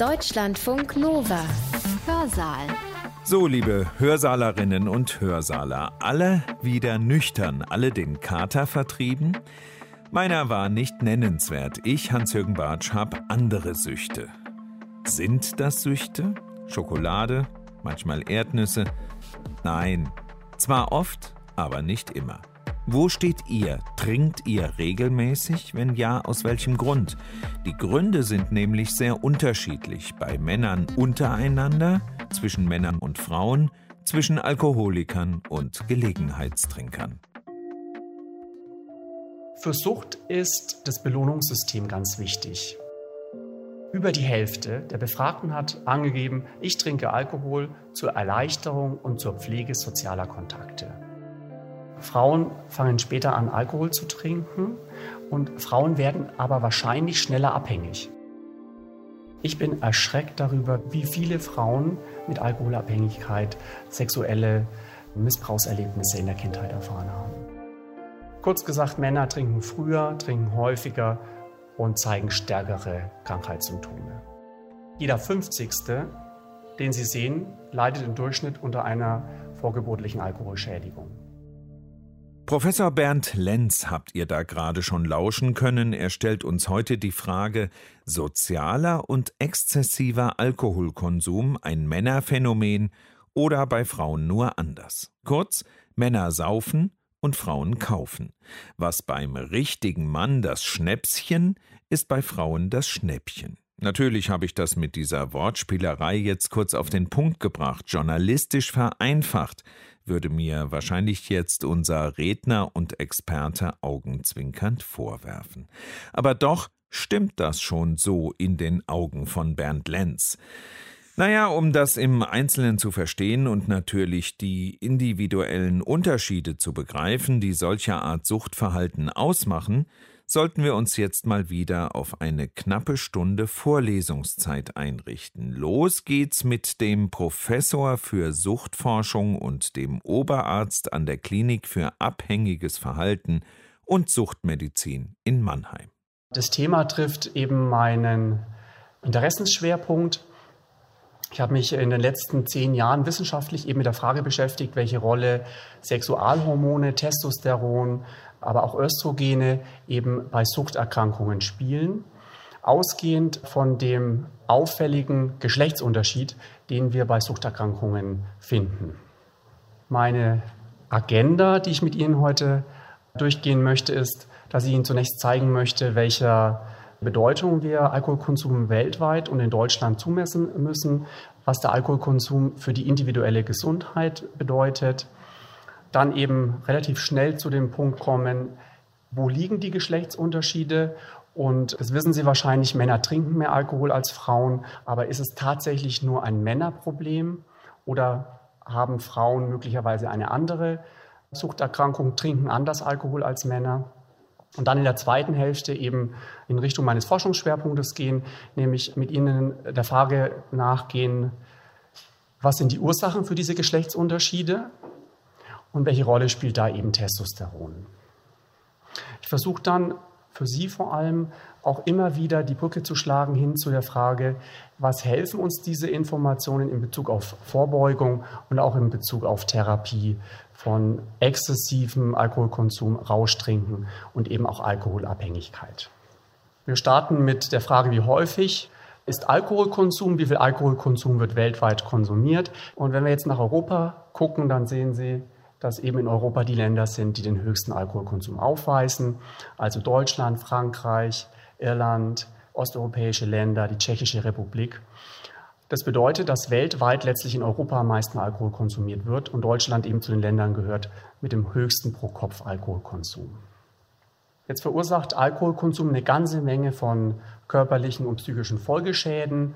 Deutschlandfunk Nova. Hörsaal. So, liebe Hörsaalerinnen und Hörsaaler, alle wieder nüchtern, alle den Kater vertrieben? Meiner war nicht nennenswert. Ich, Hans-Jürgen Bartsch, habe andere Süchte. Sind das Süchte? Schokolade? Manchmal Erdnüsse? Nein. Zwar oft, aber nicht immer. Wo steht ihr? Trinkt ihr regelmäßig? Wenn ja, aus welchem Grund? Die Gründe sind nämlich sehr unterschiedlich bei Männern untereinander, zwischen Männern und Frauen, zwischen Alkoholikern und Gelegenheitstrinkern. Für Sucht ist das Belohnungssystem ganz wichtig. Über die Hälfte der Befragten hat angegeben, ich trinke Alkohol zur Erleichterung und zur Pflege sozialer Kontakte. Frauen fangen später an, Alkohol zu trinken und Frauen werden aber wahrscheinlich schneller abhängig. Ich bin erschreckt darüber, wie viele Frauen mit Alkoholabhängigkeit sexuelle Missbrauchserlebnisse in der Kindheit erfahren haben. Kurz gesagt, Männer trinken früher, trinken häufiger und zeigen stärkere Krankheitssymptome. Jeder 50. den Sie sehen, leidet im Durchschnitt unter einer vorgeburtlichen Alkoholschädigung. Professor Bernd Lenz habt ihr da gerade schon lauschen können. Er stellt uns heute die Frage, sozialer und exzessiver Alkoholkonsum ein Männerphänomen oder bei Frauen nur anders. Kurz, Männer saufen und Frauen kaufen. Was beim richtigen Mann das Schnäpschen, ist bei Frauen das Schnäppchen. Natürlich habe ich das mit dieser Wortspielerei jetzt kurz auf den Punkt gebracht, journalistisch vereinfacht würde mir wahrscheinlich jetzt unser Redner und Experte augenzwinkernd vorwerfen. Aber doch stimmt das schon so in den Augen von Bernd Lenz. Naja, um das im Einzelnen zu verstehen und natürlich die individuellen Unterschiede zu begreifen, die solcher Art Suchtverhalten ausmachen, sollten wir uns jetzt mal wieder auf eine knappe Stunde Vorlesungszeit einrichten. Los geht's mit dem Professor für Suchtforschung und dem Oberarzt an der Klinik für abhängiges Verhalten und Suchtmedizin in Mannheim. Das Thema trifft eben meinen Interessensschwerpunkt. Ich habe mich in den letzten zehn Jahren wissenschaftlich eben mit der Frage beschäftigt, welche Rolle Sexualhormone, Testosteron, aber auch Östrogene eben bei Suchterkrankungen spielen, ausgehend von dem auffälligen Geschlechtsunterschied, den wir bei Suchterkrankungen finden. Meine Agenda, die ich mit Ihnen heute durchgehen möchte, ist, dass ich Ihnen zunächst zeigen möchte, welcher Bedeutung wir Alkoholkonsum weltweit und in Deutschland zumessen müssen, was der Alkoholkonsum für die individuelle Gesundheit bedeutet, dann eben relativ schnell zu dem Punkt kommen, wo liegen die Geschlechtsunterschiede? Und das wissen Sie wahrscheinlich, Männer trinken mehr Alkohol als Frauen, aber ist es tatsächlich nur ein Männerproblem oder haben Frauen möglicherweise eine andere Suchterkrankung, trinken anders Alkohol als Männer? Und dann in der zweiten Hälfte eben in Richtung meines Forschungsschwerpunktes gehen, nämlich mit Ihnen der Frage nachgehen, was sind die Ursachen für diese Geschlechtsunterschiede? Und welche Rolle spielt da eben Testosteron. Ich versuche dann für Sie vor allem auch immer wieder die Brücke zu schlagen hin zu der Frage, was helfen uns diese Informationen in Bezug auf Vorbeugung und auch in Bezug auf Therapie von exzessivem Alkoholkonsum, Rauschtrinken und eben auch Alkoholabhängigkeit. Wir starten mit der Frage, wie häufig ist Alkoholkonsum, wie viel Alkoholkonsum wird weltweit konsumiert. Und wenn wir jetzt nach Europa gucken, dann sehen Sie, dass eben in Europa die Länder sind, die den höchsten Alkoholkonsum aufweisen. Also Deutschland, Frankreich, Irland, osteuropäische Länder, die Tschechische Republik. Das bedeutet, dass weltweit letztlich in Europa am meisten Alkohol konsumiert wird und Deutschland eben zu den Ländern gehört mit dem höchsten Pro-Kopf-Alkoholkonsum. Jetzt verursacht Alkoholkonsum eine ganze Menge von körperlichen und psychischen Folgeschäden.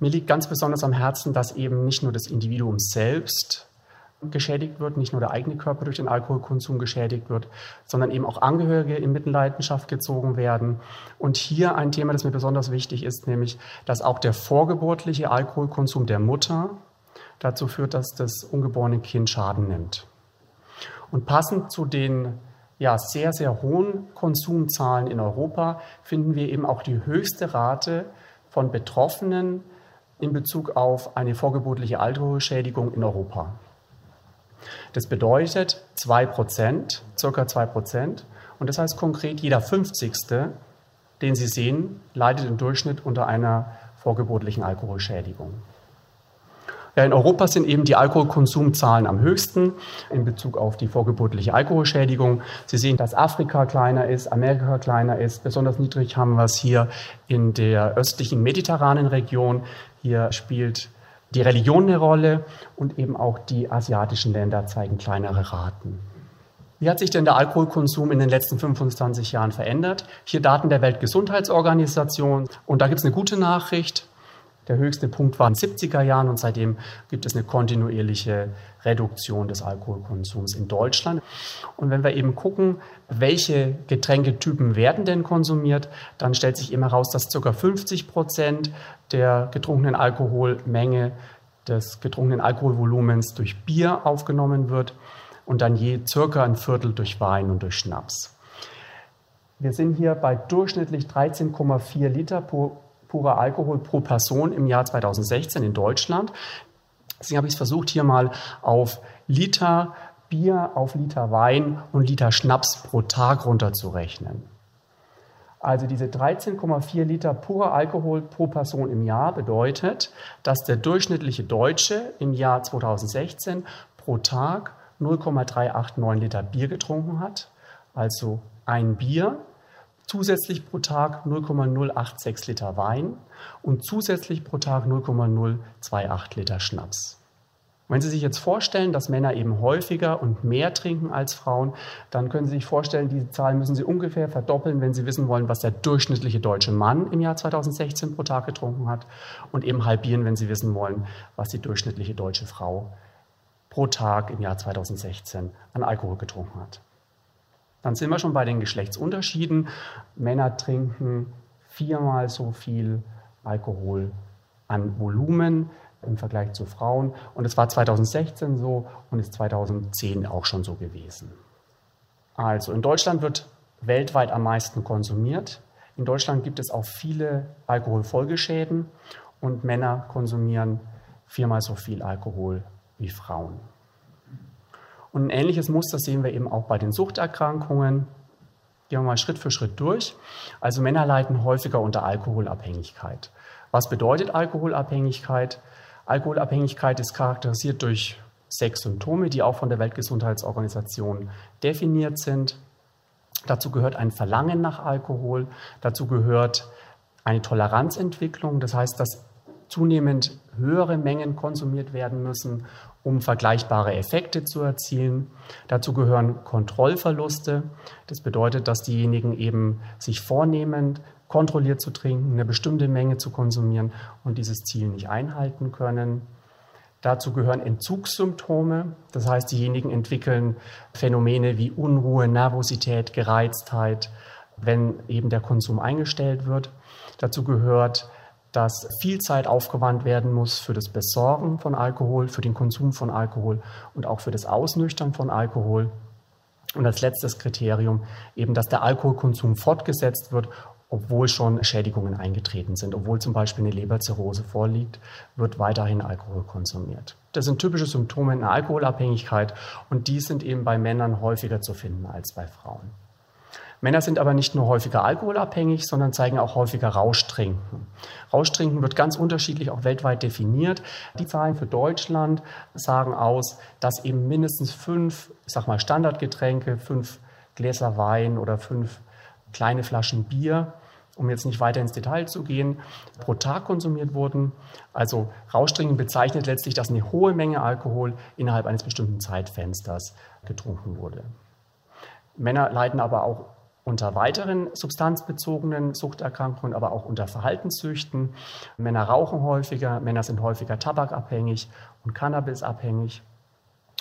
Mir liegt ganz besonders am Herzen, dass eben nicht nur das Individuum selbst geschädigt wird, nicht nur der eigene Körper durch den Alkoholkonsum geschädigt wird, sondern eben auch Angehörige in Mitleidenschaft gezogen werden. Und hier ein Thema, das mir besonders wichtig ist, nämlich, dass auch der vorgeburtliche Alkoholkonsum der Mutter dazu führt, dass das ungeborene Kind Schaden nimmt. Und passend zu den ja, sehr, sehr hohen Konsumzahlen in Europa finden wir eben auch die höchste Rate von Betroffenen in Bezug auf eine vorgeburtliche Alkoholschädigung in Europa. Das bedeutet 2%, circa 2%. Und das heißt konkret, jeder 50. den Sie sehen, leidet im Durchschnitt unter einer vorgeburtlichen Alkoholschädigung. Ja, in Europa sind eben die Alkoholkonsumzahlen am höchsten in Bezug auf die vorgeburtliche Alkoholschädigung. Sie sehen, dass Afrika kleiner ist, Amerika kleiner ist. Besonders niedrig haben wir es hier in der östlichen mediterranen Region. Hier spielt die Religion eine Rolle und eben auch die asiatischen Länder zeigen kleinere Raten. Wie hat sich denn der Alkoholkonsum in den letzten 25 Jahren verändert? Hier Daten der Weltgesundheitsorganisation. Und da gibt es eine gute Nachricht. Der höchste Punkt war in den 70er Jahren und seitdem gibt es eine kontinuierliche Reduktion des Alkoholkonsums in Deutschland. Und wenn wir eben gucken, welche Getränketypen werden denn konsumiert, dann stellt sich immer heraus, dass ca. 50 Prozent der getrunkenen Alkoholmenge des getrunkenen Alkoholvolumens durch Bier aufgenommen wird und dann je circa ein Viertel durch Wein und durch Schnaps. Wir sind hier bei durchschnittlich 13,4 Liter pro purer Alkohol pro Person im Jahr 2016 in Deutschland. Deswegen habe ich es versucht, hier mal auf Liter Bier, auf Liter Wein und Liter Schnaps pro Tag runterzurechnen. Also diese 13,4 Liter purer Alkohol pro Person im Jahr bedeutet, dass der durchschnittliche Deutsche im Jahr 2016 pro Tag 0,389 Liter Bier getrunken hat. Also ein Bier zusätzlich pro Tag 0,086 Liter Wein und zusätzlich pro Tag 0,028 Liter Schnaps. Wenn Sie sich jetzt vorstellen, dass Männer eben häufiger und mehr trinken als Frauen, dann können Sie sich vorstellen, diese Zahl müssen Sie ungefähr verdoppeln, wenn Sie wissen wollen, was der durchschnittliche deutsche Mann im Jahr 2016 pro Tag getrunken hat und eben halbieren, wenn Sie wissen wollen, was die durchschnittliche deutsche Frau pro Tag im Jahr 2016 an Alkohol getrunken hat. Dann sind wir schon bei den Geschlechtsunterschieden. Männer trinken viermal so viel Alkohol an Volumen im Vergleich zu Frauen. Und es war 2016 so und ist 2010 auch schon so gewesen. Also in Deutschland wird weltweit am meisten konsumiert. In Deutschland gibt es auch viele Alkoholfolgeschäden und Männer konsumieren viermal so viel Alkohol wie Frauen. Und ein ähnliches Muster sehen wir eben auch bei den Suchterkrankungen. Gehen wir mal Schritt für Schritt durch. Also Männer leiden häufiger unter Alkoholabhängigkeit. Was bedeutet Alkoholabhängigkeit? Alkoholabhängigkeit ist charakterisiert durch sechs Symptome, die auch von der Weltgesundheitsorganisation definiert sind. Dazu gehört ein Verlangen nach Alkohol, dazu gehört eine Toleranzentwicklung, das heißt, dass zunehmend höhere Mengen konsumiert werden müssen, um vergleichbare Effekte zu erzielen. Dazu gehören Kontrollverluste. Das bedeutet, dass diejenigen eben sich vornehmen, kontrolliert zu trinken, eine bestimmte Menge zu konsumieren und dieses Ziel nicht einhalten können. Dazu gehören Entzugssymptome, das heißt, diejenigen entwickeln Phänomene wie Unruhe, Nervosität, Gereiztheit, wenn eben der Konsum eingestellt wird. Dazu gehört dass viel Zeit aufgewandt werden muss für das Besorgen von Alkohol, für den Konsum von Alkohol und auch für das Ausnüchtern von Alkohol. Und als letztes Kriterium eben, dass der Alkoholkonsum fortgesetzt wird, obwohl schon Schädigungen eingetreten sind, obwohl zum Beispiel eine Leberzirrhose vorliegt, wird weiterhin Alkohol konsumiert. Das sind typische Symptome einer Alkoholabhängigkeit und die sind eben bei Männern häufiger zu finden als bei Frauen. Männer sind aber nicht nur häufiger alkoholabhängig, sondern zeigen auch häufiger Rauschtrinken. Rauschtrinken wird ganz unterschiedlich auch weltweit definiert. Die Zahlen für Deutschland sagen aus, dass eben mindestens fünf, ich sag mal Standardgetränke, fünf Gläser Wein oder fünf kleine Flaschen Bier um jetzt nicht weiter ins Detail zu gehen, pro Tag konsumiert wurden. Also Rauschtrinken bezeichnet letztlich, dass eine hohe Menge Alkohol innerhalb eines bestimmten Zeitfensters getrunken wurde. Männer leiden aber auch unter weiteren substanzbezogenen Suchterkrankungen, aber auch unter Verhaltenssüchten. Männer rauchen häufiger, Männer sind häufiger tabakabhängig und cannabisabhängig.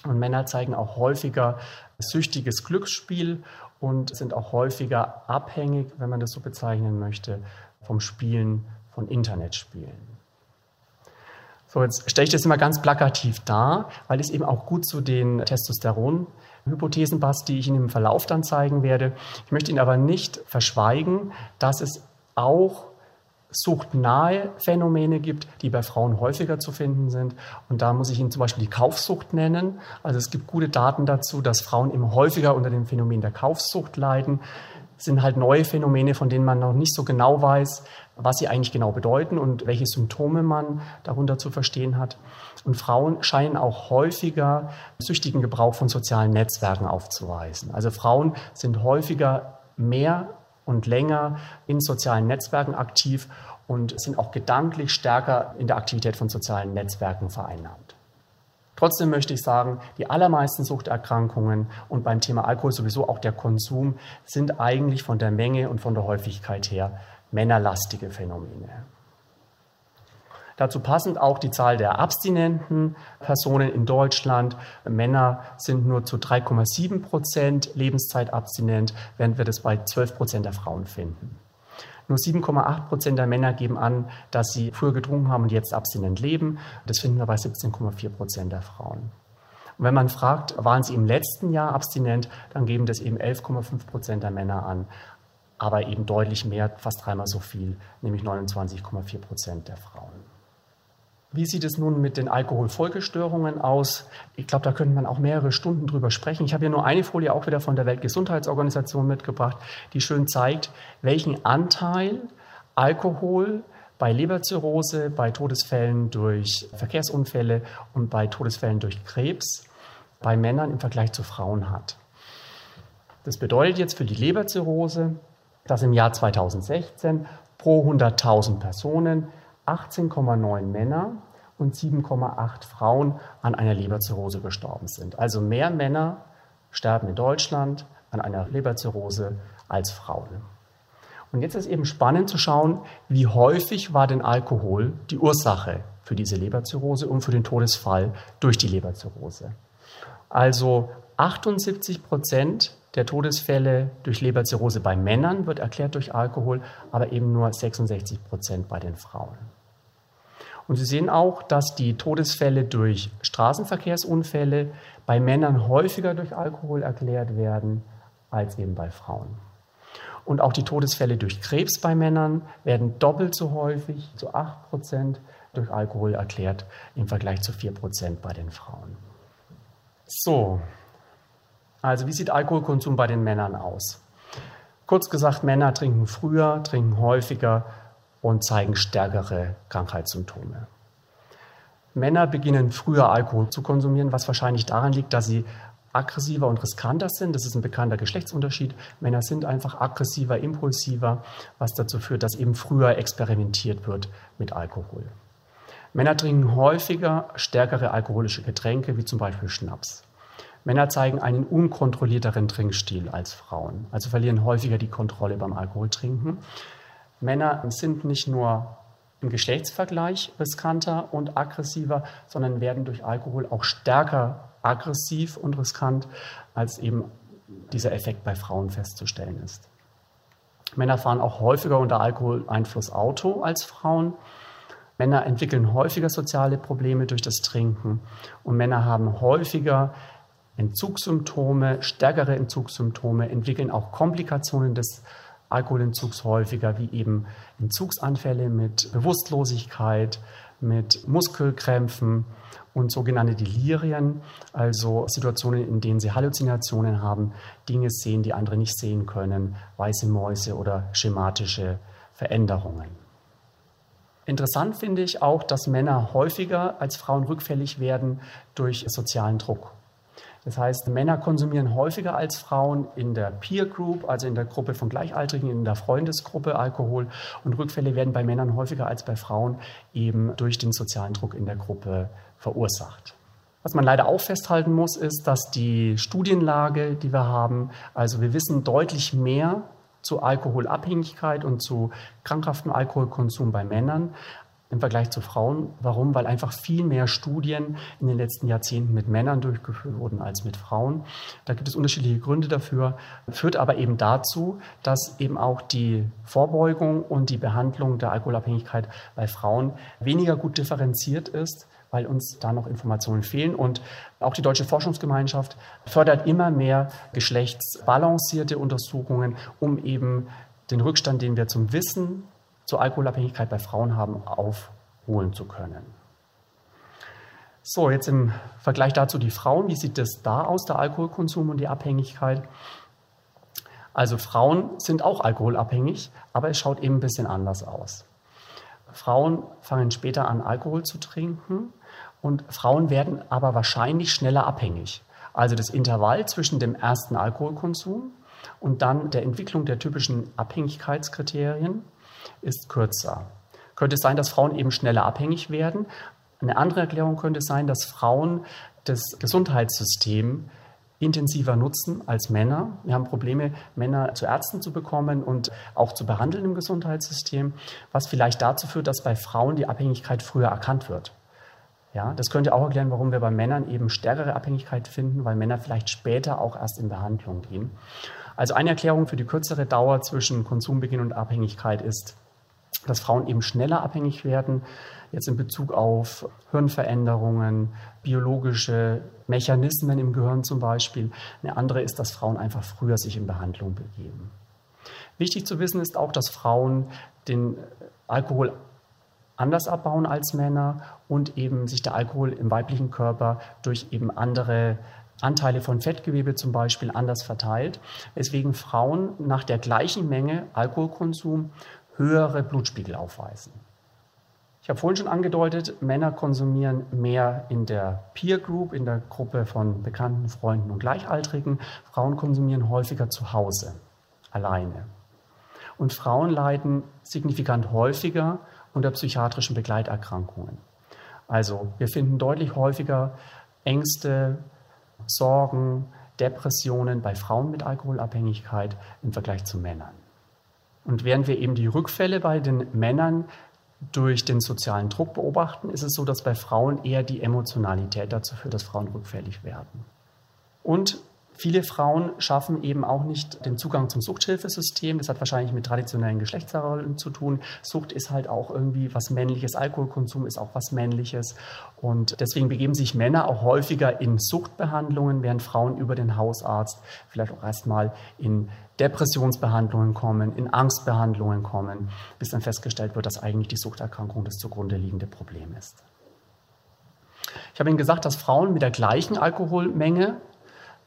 Und Männer zeigen auch häufiger süchtiges Glücksspiel und sind auch häufiger abhängig, wenn man das so bezeichnen möchte, vom Spielen von Internetspielen. So, jetzt stelle ich das immer ganz plakativ dar, weil es eben auch gut zu den Testosteron Hypothesen passt, die ich Ihnen im Verlauf dann zeigen werde. Ich möchte Ihnen aber nicht verschweigen, dass es auch suchtnahe Phänomene gibt, die bei Frauen häufiger zu finden sind. Und da muss ich Ihnen zum Beispiel die Kaufsucht nennen. Also es gibt gute Daten dazu, dass Frauen eben häufiger unter dem Phänomen der Kaufsucht leiden. Sind halt neue Phänomene, von denen man noch nicht so genau weiß, was sie eigentlich genau bedeuten und welche Symptome man darunter zu verstehen hat. Und Frauen scheinen auch häufiger süchtigen Gebrauch von sozialen Netzwerken aufzuweisen. Also Frauen sind häufiger mehr und länger in sozialen Netzwerken aktiv und sind auch gedanklich stärker in der Aktivität von sozialen Netzwerken vereinnahmt. Trotzdem möchte ich sagen, die allermeisten Suchterkrankungen und beim Thema Alkohol sowieso auch der Konsum sind eigentlich von der Menge und von der Häufigkeit her männerlastige Phänomene. Dazu passend auch die Zahl der abstinenten Personen in Deutschland. Männer sind nur zu 3,7 Prozent Lebenszeit abstinent, während wir das bei 12 Prozent der Frauen finden. Nur 7,8 Prozent der Männer geben an, dass sie früher getrunken haben und jetzt abstinent leben. Das finden wir bei 17,4 Prozent der Frauen. Und wenn man fragt, waren sie im letzten Jahr abstinent, dann geben das eben 11,5 Prozent der Männer an, aber eben deutlich mehr, fast dreimal so viel, nämlich 29,4 Prozent der Frauen. Wie sieht es nun mit den Alkoholfolgestörungen aus? Ich glaube, da könnte man auch mehrere Stunden drüber sprechen. Ich habe hier nur eine Folie auch wieder von der Weltgesundheitsorganisation mitgebracht, die schön zeigt, welchen Anteil Alkohol bei Leberzirrhose, bei Todesfällen durch Verkehrsunfälle und bei Todesfällen durch Krebs bei Männern im Vergleich zu Frauen hat. Das bedeutet jetzt für die Leberzirrhose, dass im Jahr 2016 pro 100.000 Personen 18,9 Männer und 7,8 Frauen an einer Leberzirrhose gestorben sind. Also mehr Männer sterben in Deutschland an einer Leberzirrhose als Frauen. Und jetzt ist eben spannend zu schauen, wie häufig war denn Alkohol die Ursache für diese Leberzirrhose und für den Todesfall durch die Leberzirrhose. Also 78 Prozent der Todesfälle durch Leberzirrhose bei Männern wird erklärt durch Alkohol, aber eben nur 66 Prozent bei den Frauen. Und Sie sehen auch, dass die Todesfälle durch Straßenverkehrsunfälle bei Männern häufiger durch Alkohol erklärt werden als eben bei Frauen. Und auch die Todesfälle durch Krebs bei Männern werden doppelt so häufig, zu 8 Prozent, durch Alkohol erklärt im Vergleich zu 4 Prozent bei den Frauen. So, also wie sieht Alkoholkonsum bei den Männern aus? Kurz gesagt, Männer trinken früher, trinken häufiger, und zeigen stärkere Krankheitssymptome. Männer beginnen früher Alkohol zu konsumieren, was wahrscheinlich daran liegt, dass sie aggressiver und riskanter sind. Das ist ein bekannter Geschlechtsunterschied. Männer sind einfach aggressiver, impulsiver, was dazu führt, dass eben früher experimentiert wird mit Alkohol. Männer trinken häufiger stärkere alkoholische Getränke, wie zum Beispiel Schnaps. Männer zeigen einen unkontrollierteren Trinkstil als Frauen, also verlieren häufiger die Kontrolle beim Alkoholtrinken. Männer sind nicht nur im Geschlechtsvergleich riskanter und aggressiver, sondern werden durch Alkohol auch stärker aggressiv und riskant, als eben dieser Effekt bei Frauen festzustellen ist. Männer fahren auch häufiger unter Alkoholeinfluss Auto als Frauen. Männer entwickeln häufiger soziale Probleme durch das Trinken und Männer haben häufiger Entzugssymptome, stärkere Entzugssymptome, entwickeln auch Komplikationen des Alkoholentzugs häufiger, wie eben Entzugsanfälle mit Bewusstlosigkeit, mit Muskelkrämpfen und sogenannte Delirien, also Situationen, in denen sie Halluzinationen haben, Dinge sehen, die andere nicht sehen können, weiße Mäuse oder schematische Veränderungen. Interessant finde ich auch, dass Männer häufiger als Frauen rückfällig werden durch sozialen Druck. Das heißt, Männer konsumieren häufiger als Frauen in der Peer Group, also in der Gruppe von Gleichaltrigen, in der Freundesgruppe Alkohol. Und Rückfälle werden bei Männern häufiger als bei Frauen eben durch den sozialen Druck in der Gruppe verursacht. Was man leider auch festhalten muss, ist, dass die Studienlage, die wir haben, also wir wissen deutlich mehr zu Alkoholabhängigkeit und zu krankhaftem Alkoholkonsum bei Männern im Vergleich zu Frauen. Warum? Weil einfach viel mehr Studien in den letzten Jahrzehnten mit Männern durchgeführt wurden als mit Frauen. Da gibt es unterschiedliche Gründe dafür, führt aber eben dazu, dass eben auch die Vorbeugung und die Behandlung der Alkoholabhängigkeit bei Frauen weniger gut differenziert ist weil uns da noch Informationen fehlen. Und auch die Deutsche Forschungsgemeinschaft fördert immer mehr geschlechtsbalancierte Untersuchungen, um eben den Rückstand, den wir zum Wissen zur Alkoholabhängigkeit bei Frauen haben, aufholen zu können. So, jetzt im Vergleich dazu die Frauen. Wie sieht es da aus, der Alkoholkonsum und die Abhängigkeit? Also Frauen sind auch alkoholabhängig, aber es schaut eben ein bisschen anders aus. Frauen fangen später an, Alkohol zu trinken und Frauen werden aber wahrscheinlich schneller abhängig. Also das Intervall zwischen dem ersten Alkoholkonsum und dann der Entwicklung der typischen Abhängigkeitskriterien ist kürzer. Könnte es sein, dass Frauen eben schneller abhängig werden. Eine andere Erklärung könnte sein, dass Frauen das Gesundheitssystem intensiver nutzen als Männer. Wir haben Probleme, Männer zu Ärzten zu bekommen und auch zu behandeln im Gesundheitssystem, was vielleicht dazu führt, dass bei Frauen die Abhängigkeit früher erkannt wird. Ja, das könnte auch erklären, warum wir bei Männern eben stärkere Abhängigkeit finden, weil Männer vielleicht später auch erst in Behandlung gehen. Also eine Erklärung für die kürzere Dauer zwischen Konsumbeginn und Abhängigkeit ist, dass Frauen eben schneller abhängig werden, jetzt in Bezug auf Hirnveränderungen, biologische Mechanismen im Gehirn zum Beispiel. Eine andere ist, dass Frauen einfach früher sich in Behandlung begeben. Wichtig zu wissen ist auch, dass Frauen den Alkohol anders abbauen als Männer und eben sich der Alkohol im weiblichen Körper durch eben andere Anteile von Fettgewebe zum Beispiel anders verteilt, weswegen Frauen nach der gleichen Menge Alkoholkonsum höhere Blutspiegel aufweisen. Ich habe vorhin schon angedeutet, Männer konsumieren mehr in der Peer Group, in der Gruppe von Bekannten, Freunden und Gleichaltrigen. Frauen konsumieren häufiger zu Hause, alleine. Und Frauen leiden signifikant häufiger unter psychiatrischen Begleiterkrankungen. Also wir finden deutlich häufiger Ängste, Sorgen, Depressionen bei Frauen mit Alkoholabhängigkeit im Vergleich zu Männern. Und während wir eben die Rückfälle bei den Männern durch den sozialen Druck beobachten, ist es so, dass bei Frauen eher die Emotionalität dazu führt, dass Frauen rückfällig werden. Und Viele Frauen schaffen eben auch nicht den Zugang zum Suchthilfesystem. Das hat wahrscheinlich mit traditionellen Geschlechtsrollen zu tun. Sucht ist halt auch irgendwie was Männliches. Alkoholkonsum ist auch was Männliches. Und deswegen begeben sich Männer auch häufiger in Suchtbehandlungen, während Frauen über den Hausarzt vielleicht auch erstmal in Depressionsbehandlungen kommen, in Angstbehandlungen kommen, bis dann festgestellt wird, dass eigentlich die Suchterkrankung das zugrunde liegende Problem ist. Ich habe Ihnen gesagt, dass Frauen mit der gleichen Alkoholmenge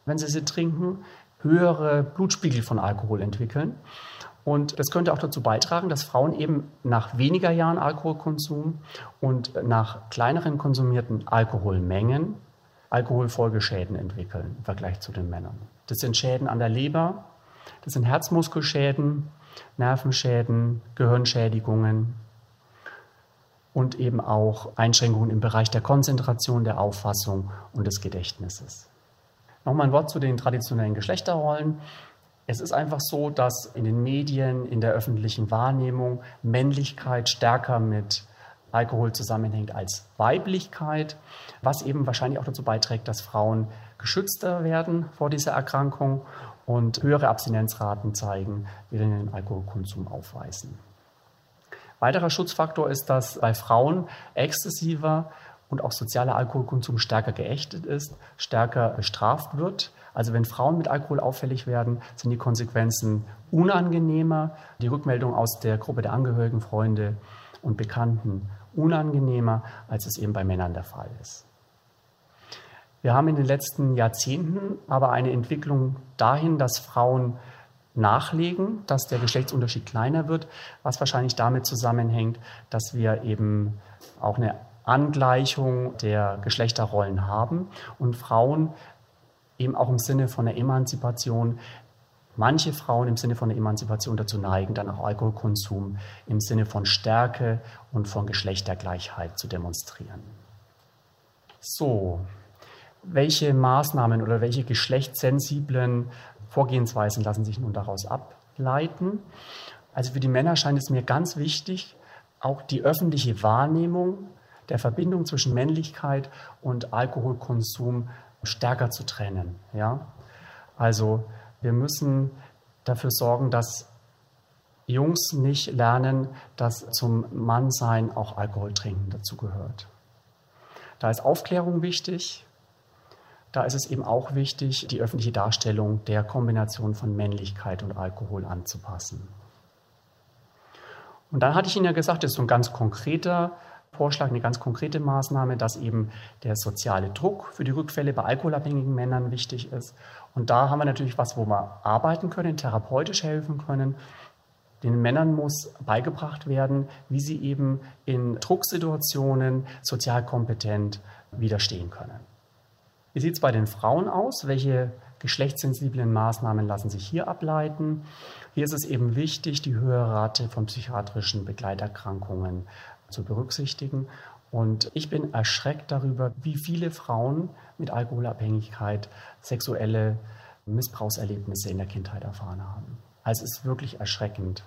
wenn sie sie trinken, höhere Blutspiegel von Alkohol entwickeln. Und das könnte auch dazu beitragen, dass Frauen eben nach weniger Jahren Alkoholkonsum und nach kleineren konsumierten Alkoholmengen Alkoholfolgeschäden entwickeln im Vergleich zu den Männern. Das sind Schäden an der Leber, das sind Herzmuskelschäden, Nervenschäden, Gehirnschädigungen und eben auch Einschränkungen im Bereich der Konzentration, der Auffassung und des Gedächtnisses. Nochmal ein Wort zu den traditionellen Geschlechterrollen. Es ist einfach so, dass in den Medien, in der öffentlichen Wahrnehmung Männlichkeit stärker mit Alkohol zusammenhängt als Weiblichkeit, was eben wahrscheinlich auch dazu beiträgt, dass Frauen geschützter werden vor dieser Erkrankung und höhere Abstinenzraten zeigen, geringen Alkoholkonsum aufweisen. Weiterer Schutzfaktor ist, dass bei Frauen exzessiver und auch sozialer Alkoholkonsum stärker geächtet ist, stärker bestraft wird. Also wenn Frauen mit Alkohol auffällig werden, sind die Konsequenzen unangenehmer. Die Rückmeldung aus der Gruppe der Angehörigen, Freunde und Bekannten unangenehmer, als es eben bei Männern der Fall ist. Wir haben in den letzten Jahrzehnten aber eine Entwicklung dahin, dass Frauen nachlegen, dass der Geschlechtsunterschied kleiner wird, was wahrscheinlich damit zusammenhängt, dass wir eben auch eine Angleichung der Geschlechterrollen haben und Frauen eben auch im Sinne von der Emanzipation manche Frauen im Sinne von der Emanzipation dazu neigen, dann auch Alkoholkonsum im Sinne von Stärke und von Geschlechtergleichheit zu demonstrieren. So, welche Maßnahmen oder welche geschlechtssensiblen Vorgehensweisen lassen sich nun daraus ableiten? Also für die Männer scheint es mir ganz wichtig, auch die öffentliche Wahrnehmung der Verbindung zwischen Männlichkeit und Alkoholkonsum stärker zu trennen. Ja? Also wir müssen dafür sorgen, dass Jungs nicht lernen, dass zum Mannsein auch Alkohol trinken dazugehört. Da ist Aufklärung wichtig. Da ist es eben auch wichtig, die öffentliche Darstellung der Kombination von Männlichkeit und Alkohol anzupassen. Und dann hatte ich Ihnen ja gesagt, das ist so ein ganz konkreter Vorschlag, eine ganz konkrete Maßnahme, dass eben der soziale Druck für die Rückfälle bei alkoholabhängigen Männern wichtig ist. Und da haben wir natürlich was, wo wir arbeiten können, therapeutisch helfen können. Den Männern muss beigebracht werden, wie sie eben in Drucksituationen sozial kompetent widerstehen können. Wie sieht es bei den Frauen aus? Welche geschlechtssensiblen Maßnahmen lassen sich hier ableiten? Hier ist es eben wichtig, die höhere Rate von psychiatrischen Begleiterkrankungen zu berücksichtigen. Und ich bin erschreckt darüber, wie viele Frauen mit Alkoholabhängigkeit sexuelle Missbrauchserlebnisse in der Kindheit erfahren haben. Also es ist wirklich erschreckend.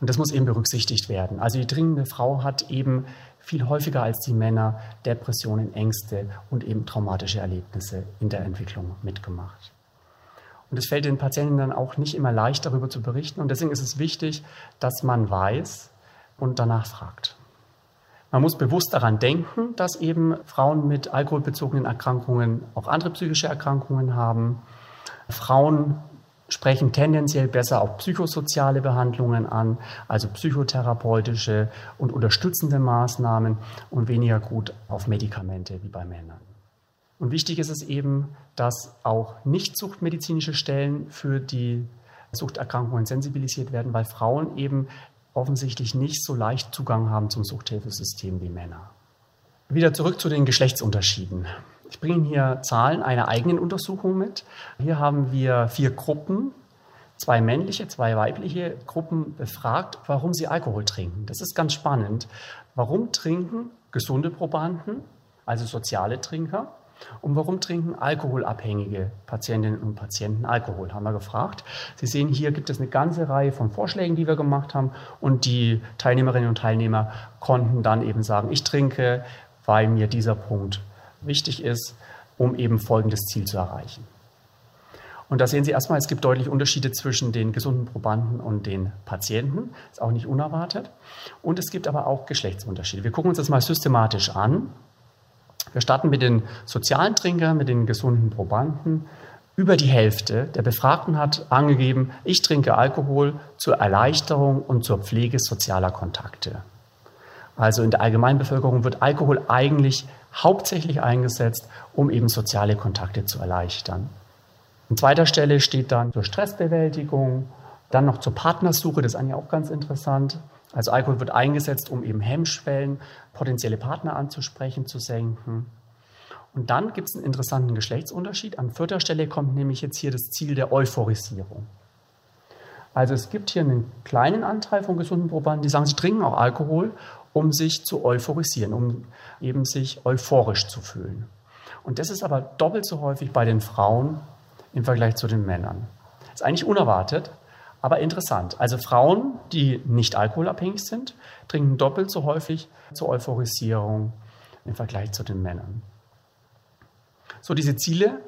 Und das muss eben berücksichtigt werden. Also die dringende Frau hat eben viel häufiger als die Männer Depressionen, Ängste und eben traumatische Erlebnisse in der Entwicklung mitgemacht. Und es fällt den Patienten dann auch nicht immer leicht, darüber zu berichten. Und deswegen ist es wichtig, dass man weiß und danach fragt. Man muss bewusst daran denken, dass eben Frauen mit alkoholbezogenen Erkrankungen auch andere psychische Erkrankungen haben. Frauen sprechen tendenziell besser auf psychosoziale Behandlungen an, also psychotherapeutische und unterstützende Maßnahmen und weniger gut auf Medikamente wie bei Männern. Und wichtig ist es eben, dass auch nicht suchtmedizinische Stellen für die Suchterkrankungen sensibilisiert werden, weil Frauen eben offensichtlich nicht so leicht Zugang haben zum Suchthilfesystem wie Männer. Wieder zurück zu den Geschlechtsunterschieden. Ich bringe Ihnen hier Zahlen einer eigenen Untersuchung mit. Hier haben wir vier Gruppen, zwei männliche, zwei weibliche Gruppen befragt, warum sie Alkohol trinken. Das ist ganz spannend. Warum trinken gesunde Probanden, also soziale Trinker, und warum trinken alkoholabhängige Patientinnen und Patienten Alkohol, haben wir gefragt. Sie sehen, hier gibt es eine ganze Reihe von Vorschlägen, die wir gemacht haben. Und die Teilnehmerinnen und Teilnehmer konnten dann eben sagen, ich trinke, weil mir dieser Punkt wichtig ist, um eben folgendes Ziel zu erreichen. Und da sehen Sie erstmal, es gibt deutliche Unterschiede zwischen den gesunden Probanden und den Patienten. Ist auch nicht unerwartet. Und es gibt aber auch Geschlechtsunterschiede. Wir gucken uns das mal systematisch an. Wir starten mit den sozialen Trinkern, mit den gesunden Probanden. Über die Hälfte der Befragten hat angegeben, ich trinke Alkohol zur Erleichterung und zur Pflege sozialer Kontakte. Also in der Allgemeinbevölkerung wird Alkohol eigentlich hauptsächlich eingesetzt, um eben soziale Kontakte zu erleichtern. An zweiter Stelle steht dann zur Stressbewältigung, dann noch zur Partnersuche, das ist eigentlich auch ganz interessant. Also Alkohol wird eingesetzt, um eben Hemmschwellen, potenzielle Partner anzusprechen, zu senken. Und dann gibt es einen interessanten Geschlechtsunterschied. An vierter Stelle kommt nämlich jetzt hier das Ziel der Euphorisierung. Also es gibt hier einen kleinen Anteil von gesunden Probanden, die sagen, sie trinken auch Alkohol, um sich zu euphorisieren, um eben sich euphorisch zu fühlen. Und das ist aber doppelt so häufig bei den Frauen im Vergleich zu den Männern. Das ist eigentlich unerwartet, aber interessant. Also Frauen, die nicht alkoholabhängig sind, trinken doppelt so häufig zur Euphorisierung im Vergleich zu den Männern. So, diese Ziele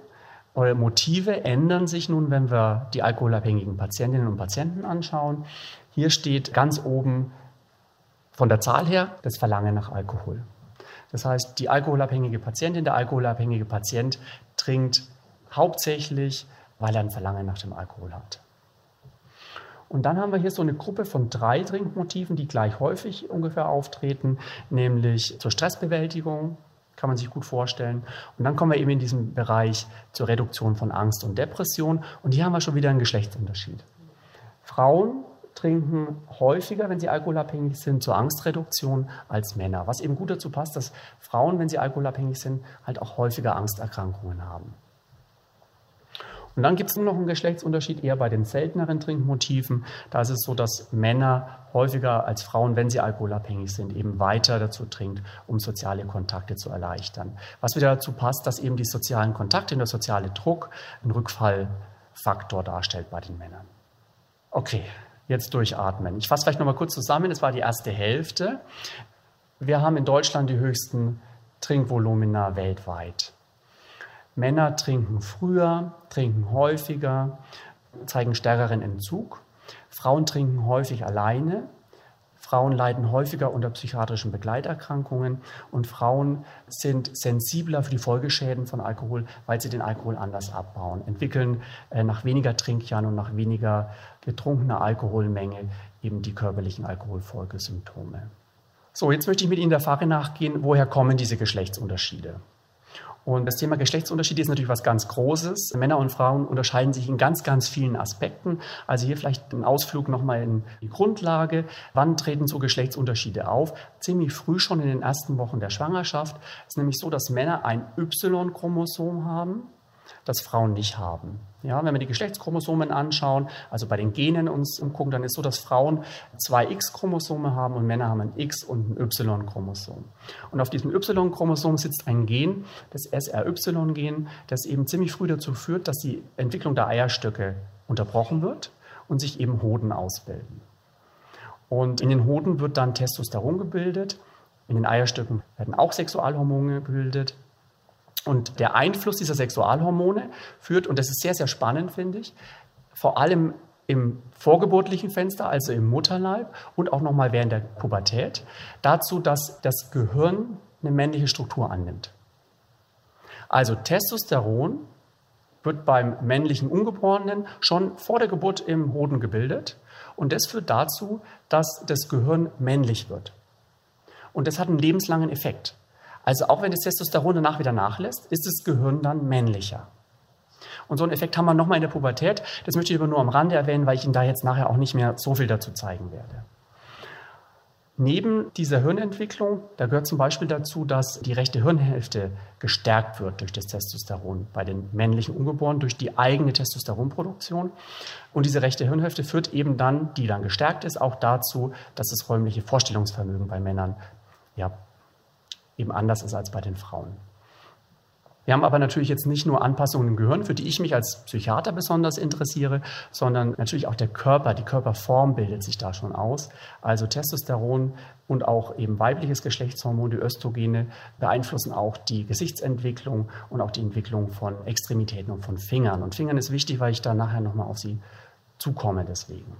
oder Motive ändern sich nun, wenn wir die alkoholabhängigen Patientinnen und Patienten anschauen. Hier steht ganz oben von der Zahl her das Verlangen nach Alkohol. Das heißt, die alkoholabhängige Patientin, der alkoholabhängige Patient trinkt hauptsächlich, weil er ein Verlangen nach dem Alkohol hat. Und dann haben wir hier so eine Gruppe von drei Trinkmotiven, die gleich häufig ungefähr auftreten, nämlich zur Stressbewältigung, kann man sich gut vorstellen. Und dann kommen wir eben in diesen Bereich zur Reduktion von Angst und Depression. Und hier haben wir schon wieder einen Geschlechtsunterschied. Frauen trinken häufiger, wenn sie alkoholabhängig sind, zur Angstreduktion als Männer. Was eben gut dazu passt, dass Frauen, wenn sie alkoholabhängig sind, halt auch häufiger Angsterkrankungen haben. Und dann gibt es noch einen Geschlechtsunterschied eher bei den selteneren Trinkmotiven. Da ist es so, dass Männer häufiger als Frauen, wenn sie alkoholabhängig sind, eben weiter dazu trinkt, um soziale Kontakte zu erleichtern. Was wieder dazu passt, dass eben die sozialen Kontakte und der soziale Druck einen Rückfallfaktor darstellt bei den Männern. Okay, jetzt durchatmen. Ich fasse vielleicht noch mal kurz zusammen. Das war die erste Hälfte. Wir haben in Deutschland die höchsten Trinkvolumina weltweit. Männer trinken früher, trinken häufiger, zeigen stärkeren Entzug. Frauen trinken häufig alleine. Frauen leiden häufiger unter psychiatrischen Begleiterkrankungen und Frauen sind sensibler für die Folgeschäden von Alkohol, weil sie den Alkohol anders abbauen, entwickeln äh, nach weniger Trinkjahren und nach weniger getrunkener Alkoholmenge eben die körperlichen Alkoholfolgesymptome. So, jetzt möchte ich mit Ihnen der Frage nachgehen, woher kommen diese Geschlechtsunterschiede? Und das Thema Geschlechtsunterschiede ist natürlich was ganz Großes. Männer und Frauen unterscheiden sich in ganz, ganz vielen Aspekten. Also hier vielleicht ein Ausflug nochmal in die Grundlage. Wann treten so Geschlechtsunterschiede auf? Ziemlich früh schon in den ersten Wochen der Schwangerschaft. Es ist nämlich so, dass Männer ein Y-Chromosom haben das Frauen nicht haben. Ja, wenn wir die Geschlechtschromosomen anschauen, also bei den Genen uns umgucken, dann ist es so, dass Frauen zwei X-Chromosome haben und Männer haben ein X- und ein Y-Chromosom. Und auf diesem Y-Chromosom sitzt ein Gen, das SRY-Gen, das eben ziemlich früh dazu führt, dass die Entwicklung der Eierstöcke unterbrochen wird und sich eben Hoden ausbilden. Und in den Hoden wird dann Testosteron gebildet. In den Eierstöcken werden auch Sexualhormone gebildet. Und der Einfluss dieser Sexualhormone führt, und das ist sehr, sehr spannend, finde ich, vor allem im vorgeburtlichen Fenster, also im Mutterleib und auch nochmal während der Pubertät, dazu, dass das Gehirn eine männliche Struktur annimmt. Also Testosteron wird beim männlichen Ungeborenen schon vor der Geburt im Hoden gebildet und das führt dazu, dass das Gehirn männlich wird. Und das hat einen lebenslangen Effekt. Also auch wenn das Testosteron danach wieder nachlässt, ist das Gehirn dann männlicher. Und so einen Effekt haben wir nochmal in der Pubertät. Das möchte ich aber nur am Rande erwähnen, weil ich Ihnen da jetzt nachher auch nicht mehr so viel dazu zeigen werde. Neben dieser Hirnentwicklung, da gehört zum Beispiel dazu, dass die rechte Hirnhälfte gestärkt wird durch das Testosteron bei den männlichen Ungeborenen, durch die eigene Testosteronproduktion. Und diese rechte Hirnhälfte führt eben dann, die dann gestärkt ist, auch dazu, dass das räumliche Vorstellungsvermögen bei Männern ja, eben anders ist als bei den Frauen. Wir haben aber natürlich jetzt nicht nur Anpassungen im Gehirn, für die ich mich als Psychiater besonders interessiere, sondern natürlich auch der Körper, die Körperform bildet sich da schon aus. Also Testosteron und auch eben weibliches Geschlechtshormon, die Östrogene, beeinflussen auch die Gesichtsentwicklung und auch die Entwicklung von Extremitäten und von Fingern. Und Fingern ist wichtig, weil ich da nachher nochmal auf sie zukomme deswegen.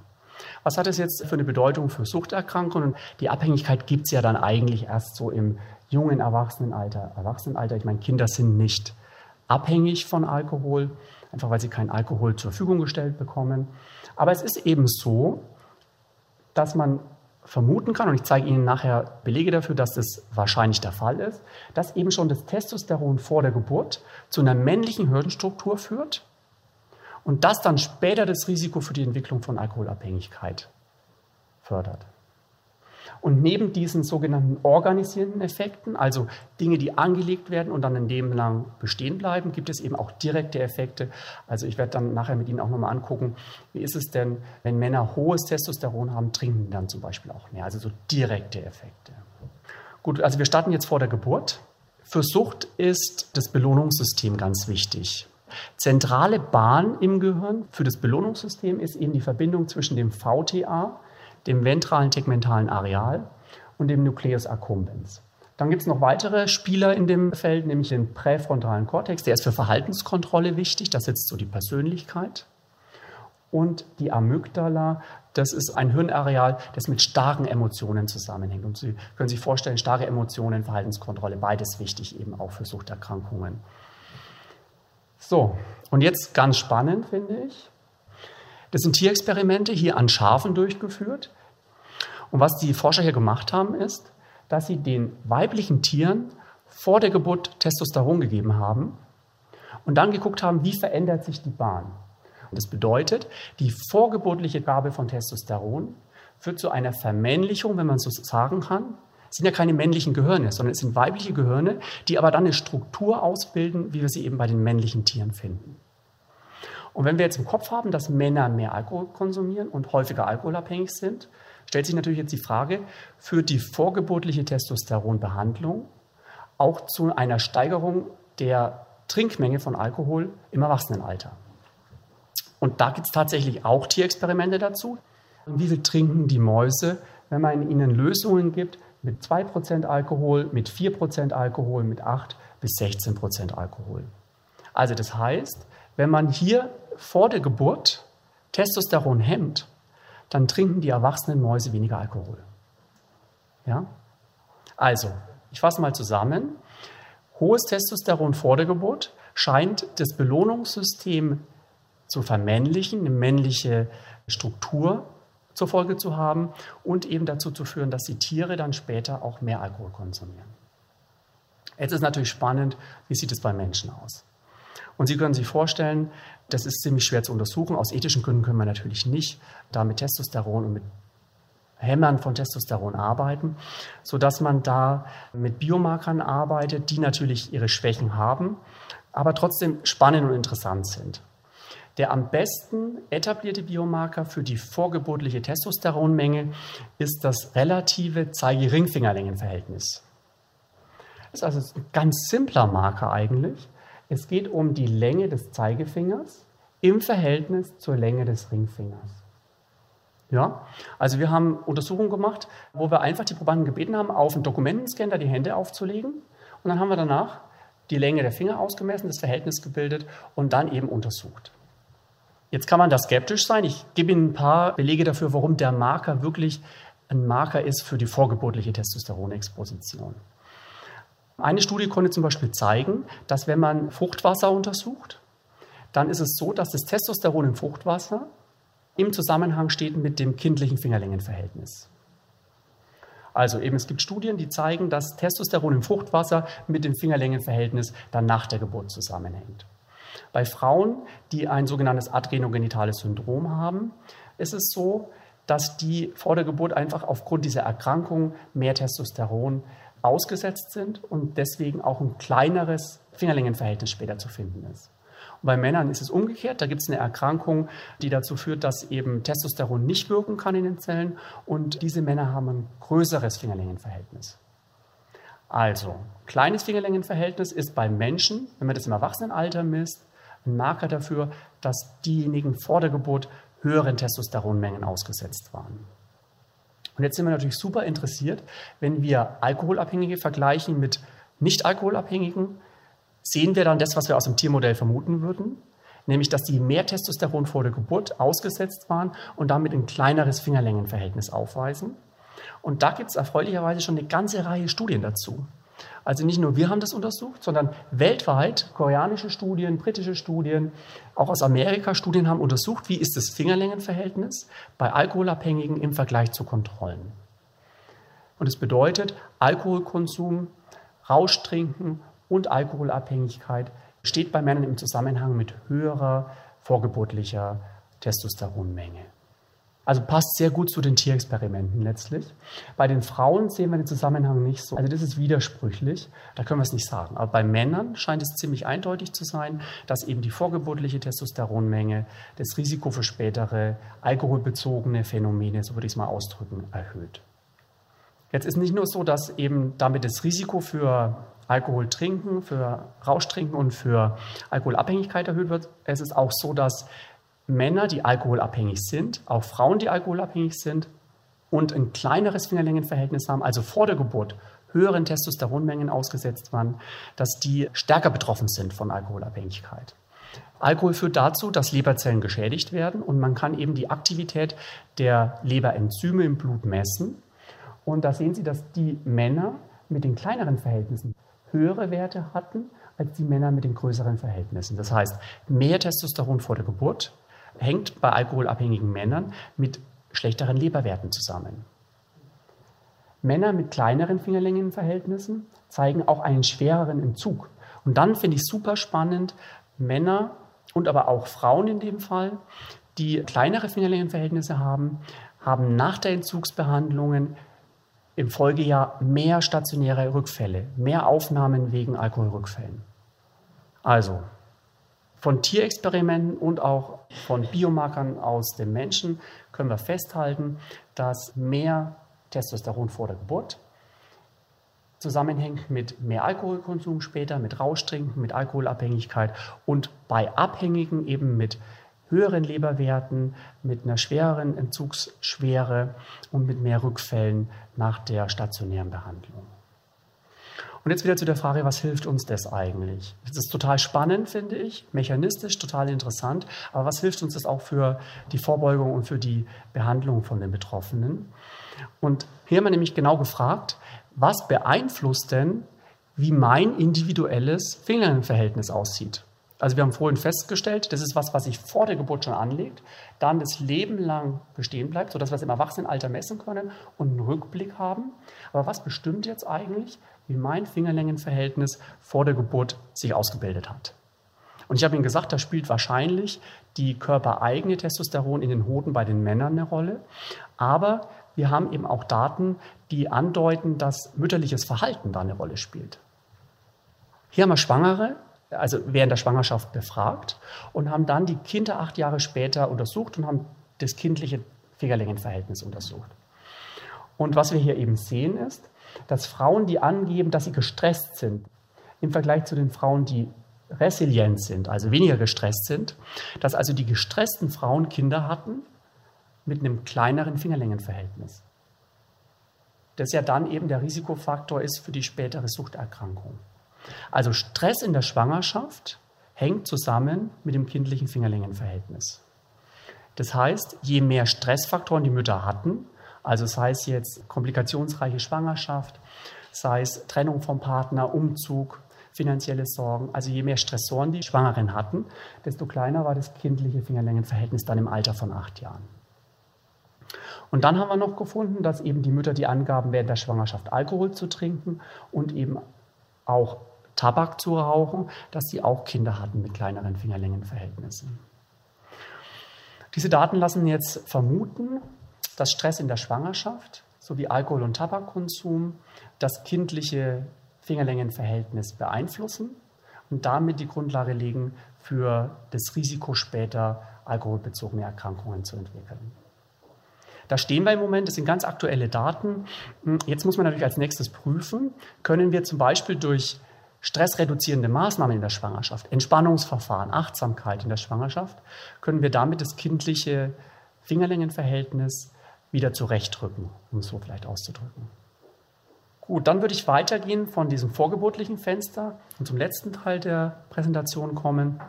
Was hat es jetzt für eine Bedeutung für Suchterkrankungen? Die Abhängigkeit gibt es ja dann eigentlich erst so im jungen Erwachsenenalter. Erwachsenenalter, ich meine, Kinder sind nicht abhängig von Alkohol, einfach weil sie keinen Alkohol zur Verfügung gestellt bekommen. Aber es ist eben so, dass man vermuten kann, und ich zeige Ihnen nachher Belege dafür, dass das wahrscheinlich der Fall ist, dass eben schon das Testosteron vor der Geburt zu einer männlichen Hirnstruktur führt und das dann später das Risiko für die Entwicklung von Alkoholabhängigkeit fördert. Und neben diesen sogenannten organisierenden Effekten, also Dinge, die angelegt werden und dann ein Leben lang bestehen bleiben, gibt es eben auch direkte Effekte. Also ich werde dann nachher mit Ihnen auch nochmal angucken, wie ist es denn, wenn Männer hohes Testosteron haben, trinken dann zum Beispiel auch mehr. Also so direkte Effekte. Gut, also wir starten jetzt vor der Geburt. Für Sucht ist das Belohnungssystem ganz wichtig. Zentrale Bahn im Gehirn für das Belohnungssystem ist eben die Verbindung zwischen dem VTA, dem ventralen tegmentalen Areal und dem Nucleus accumbens. Dann gibt es noch weitere Spieler in dem Feld, nämlich den präfrontalen Kortex. Der ist für Verhaltenskontrolle wichtig. Da sitzt so die Persönlichkeit. Und die Amygdala, das ist ein Hirnareal, das mit starken Emotionen zusammenhängt. Und Sie können sich vorstellen, starke Emotionen, Verhaltenskontrolle, beides wichtig eben auch für Suchterkrankungen. So, und jetzt ganz spannend, finde ich. Das sind Tierexperimente hier an Schafen durchgeführt. Und was die Forscher hier gemacht haben, ist, dass sie den weiblichen Tieren vor der Geburt Testosteron gegeben haben und dann geguckt haben, wie verändert sich die Bahn. Und das bedeutet, die vorgeburtliche Gabe von Testosteron führt zu einer Vermännlichung, wenn man so sagen kann. Es sind ja keine männlichen Gehirne, sondern es sind weibliche Gehirne, die aber dann eine Struktur ausbilden, wie wir sie eben bei den männlichen Tieren finden. Und wenn wir jetzt im Kopf haben, dass Männer mehr Alkohol konsumieren und häufiger alkoholabhängig sind, stellt sich natürlich jetzt die Frage, führt die vorgeburtliche Testosteronbehandlung auch zu einer Steigerung der Trinkmenge von Alkohol im Erwachsenenalter? Und da gibt es tatsächlich auch Tierexperimente dazu. Wie viel trinken die Mäuse, wenn man ihnen Lösungen gibt mit 2% Alkohol, mit 4% Alkohol, mit 8 bis 16% Alkohol? Also das heißt, wenn man hier vor der Geburt Testosteron hemmt, dann trinken die erwachsenen Mäuse weniger Alkohol. Ja? Also, ich fasse mal zusammen. Hohes Testosteron vor der Geburt scheint das Belohnungssystem zu vermännlichen, eine männliche Struktur zur Folge zu haben und eben dazu zu führen, dass die Tiere dann später auch mehr Alkohol konsumieren. Jetzt ist natürlich spannend, wie sieht es bei Menschen aus? Und Sie können sich vorstellen, das ist ziemlich schwer zu untersuchen. Aus ethischen Gründen können wir natürlich nicht da mit Testosteron und mit Hämmern von Testosteron arbeiten, sodass man da mit Biomarkern arbeitet, die natürlich ihre Schwächen haben, aber trotzdem spannend und interessant sind. Der am besten etablierte Biomarker für die vorgeburtliche Testosteronmenge ist das relative Zeige-Ringfingerlängenverhältnis. Das ist also ein ganz simpler Marker eigentlich. Es geht um die Länge des Zeigefingers im Verhältnis zur Länge des Ringfingers. Ja, also wir haben Untersuchungen gemacht, wo wir einfach die Probanden gebeten haben, auf einen Dokumentenscanner die Hände aufzulegen. Und dann haben wir danach die Länge der Finger ausgemessen, das Verhältnis gebildet und dann eben untersucht. Jetzt kann man da skeptisch sein. Ich gebe Ihnen ein paar Belege dafür, warum der Marker wirklich ein Marker ist für die vorgeburtliche Testosteronexposition. Eine Studie konnte zum Beispiel zeigen, dass wenn man Fruchtwasser untersucht, dann ist es so, dass das Testosteron im Fruchtwasser im Zusammenhang steht mit dem kindlichen Fingerlängenverhältnis. Also eben, es gibt Studien, die zeigen, dass Testosteron im Fruchtwasser mit dem Fingerlängenverhältnis dann nach der Geburt zusammenhängt. Bei Frauen, die ein sogenanntes adrenogenitales Syndrom haben, ist es so, dass die vor der Geburt einfach aufgrund dieser Erkrankung mehr Testosteron ausgesetzt sind und deswegen auch ein kleineres Fingerlängenverhältnis später zu finden ist. Und bei Männern ist es umgekehrt. Da gibt es eine Erkrankung, die dazu führt, dass eben Testosteron nicht wirken kann in den Zellen und diese Männer haben ein größeres Fingerlängenverhältnis. Also, kleines Fingerlängenverhältnis ist bei Menschen, wenn man das im Erwachsenenalter misst, ein Marker dafür, dass diejenigen vor der Geburt höheren Testosteronmengen ausgesetzt waren. Und jetzt sind wir natürlich super interessiert, wenn wir Alkoholabhängige vergleichen mit Nicht-Alkoholabhängigen, sehen wir dann das, was wir aus dem Tiermodell vermuten würden, nämlich dass die mehr Testosteron vor der Geburt ausgesetzt waren und damit ein kleineres Fingerlängenverhältnis aufweisen. Und da gibt es erfreulicherweise schon eine ganze Reihe Studien dazu. Also nicht nur wir haben das untersucht, sondern weltweit koreanische Studien, britische Studien, auch aus Amerika Studien haben untersucht, wie ist das Fingerlängenverhältnis bei Alkoholabhängigen im Vergleich zu Kontrollen. Und es bedeutet, Alkoholkonsum, Rauschtrinken und Alkoholabhängigkeit steht bei Männern im Zusammenhang mit höherer vorgeburtlicher Testosteronmenge. Also passt sehr gut zu den Tierexperimenten letztlich. Bei den Frauen sehen wir den Zusammenhang nicht so. Also das ist widersprüchlich, da können wir es nicht sagen. Aber bei Männern scheint es ziemlich eindeutig zu sein, dass eben die vorgeburtliche Testosteronmenge das Risiko für spätere alkoholbezogene Phänomene, so würde ich es mal ausdrücken, erhöht. Jetzt ist nicht nur so, dass eben damit das Risiko für Alkohol trinken, für Rauschtrinken und für Alkoholabhängigkeit erhöht wird. Es ist auch so, dass Männer, die alkoholabhängig sind, auch Frauen, die alkoholabhängig sind und ein kleineres Fingerlängenverhältnis haben, also vor der Geburt höheren Testosteronmengen ausgesetzt waren, dass die stärker betroffen sind von Alkoholabhängigkeit. Alkohol führt dazu, dass Leberzellen geschädigt werden und man kann eben die Aktivität der Leberenzyme im Blut messen. Und da sehen Sie, dass die Männer mit den kleineren Verhältnissen höhere Werte hatten als die Männer mit den größeren Verhältnissen. Das heißt, mehr Testosteron vor der Geburt hängt bei alkoholabhängigen Männern mit schlechteren Leberwerten zusammen. Männer mit kleineren Fingerlängenverhältnissen zeigen auch einen schwereren Entzug. Und dann finde ich super spannend, Männer und aber auch Frauen in dem Fall, die kleinere Fingerlängenverhältnisse haben, haben nach der Entzugsbehandlungen im Folgejahr mehr stationäre Rückfälle, mehr Aufnahmen wegen Alkoholrückfällen. Also von Tierexperimenten und auch von Biomarkern aus dem Menschen können wir festhalten, dass mehr Testosteron vor der Geburt zusammenhängt mit mehr Alkoholkonsum später, mit Rauschtrinken, mit Alkoholabhängigkeit und bei Abhängigen eben mit höheren Leberwerten, mit einer schwereren Entzugsschwere und mit mehr Rückfällen nach der stationären Behandlung. Und jetzt wieder zu der Frage, was hilft uns das eigentlich? Das ist total spannend, finde ich, mechanistisch total interessant, aber was hilft uns das auch für die Vorbeugung und für die Behandlung von den Betroffenen? Und hier haben wir nämlich genau gefragt, was beeinflusst denn, wie mein individuelles Fingerverhältnis aussieht? Also wir haben vorhin festgestellt, das ist was, was sich vor der Geburt schon anlegt, dann das Leben lang bestehen bleibt, sodass wir es im Erwachsenenalter messen können und einen Rückblick haben. Aber was bestimmt jetzt eigentlich, wie mein Fingerlängenverhältnis vor der Geburt sich ausgebildet hat? Und ich habe Ihnen gesagt, da spielt wahrscheinlich die körpereigene Testosteron in den Hoden bei den Männern eine Rolle. Aber wir haben eben auch Daten, die andeuten, dass mütterliches Verhalten da eine Rolle spielt. Hier haben wir Schwangere, also während der Schwangerschaft befragt und haben dann die Kinder acht Jahre später untersucht und haben das kindliche Fingerlängenverhältnis untersucht. Und was wir hier eben sehen ist, dass Frauen, die angeben, dass sie gestresst sind, im Vergleich zu den Frauen, die resilient sind, also weniger gestresst sind, dass also die gestressten Frauen Kinder hatten mit einem kleineren Fingerlängenverhältnis. Das ja dann eben der Risikofaktor ist für die spätere Suchterkrankung. Also Stress in der Schwangerschaft hängt zusammen mit dem kindlichen Fingerlängenverhältnis. Das heißt, je mehr Stressfaktoren die Mütter hatten, also sei es jetzt komplikationsreiche Schwangerschaft, sei es Trennung vom Partner, Umzug, finanzielle Sorgen, also je mehr Stressoren die Schwangeren hatten, desto kleiner war das kindliche Fingerlängenverhältnis dann im Alter von acht Jahren. Und dann haben wir noch gefunden, dass eben die Mütter die angaben, während der Schwangerschaft Alkohol zu trinken und eben auch Tabak zu rauchen, dass sie auch Kinder hatten mit kleineren Fingerlängenverhältnissen. Diese Daten lassen jetzt vermuten, dass Stress in der Schwangerschaft sowie Alkohol- und Tabakkonsum das kindliche Fingerlängenverhältnis beeinflussen und damit die Grundlage legen für das Risiko später alkoholbezogene Erkrankungen zu entwickeln. Da stehen wir im Moment, das sind ganz aktuelle Daten. Jetzt muss man natürlich als nächstes prüfen, können wir zum Beispiel durch stressreduzierende Maßnahmen in der Schwangerschaft, Entspannungsverfahren, Achtsamkeit in der Schwangerschaft, können wir damit das kindliche Fingerlängenverhältnis wieder zurechtrücken, um es so vielleicht auszudrücken. Gut, dann würde ich weitergehen von diesem vorgeburtlichen Fenster und zum letzten Teil der Präsentation kommen,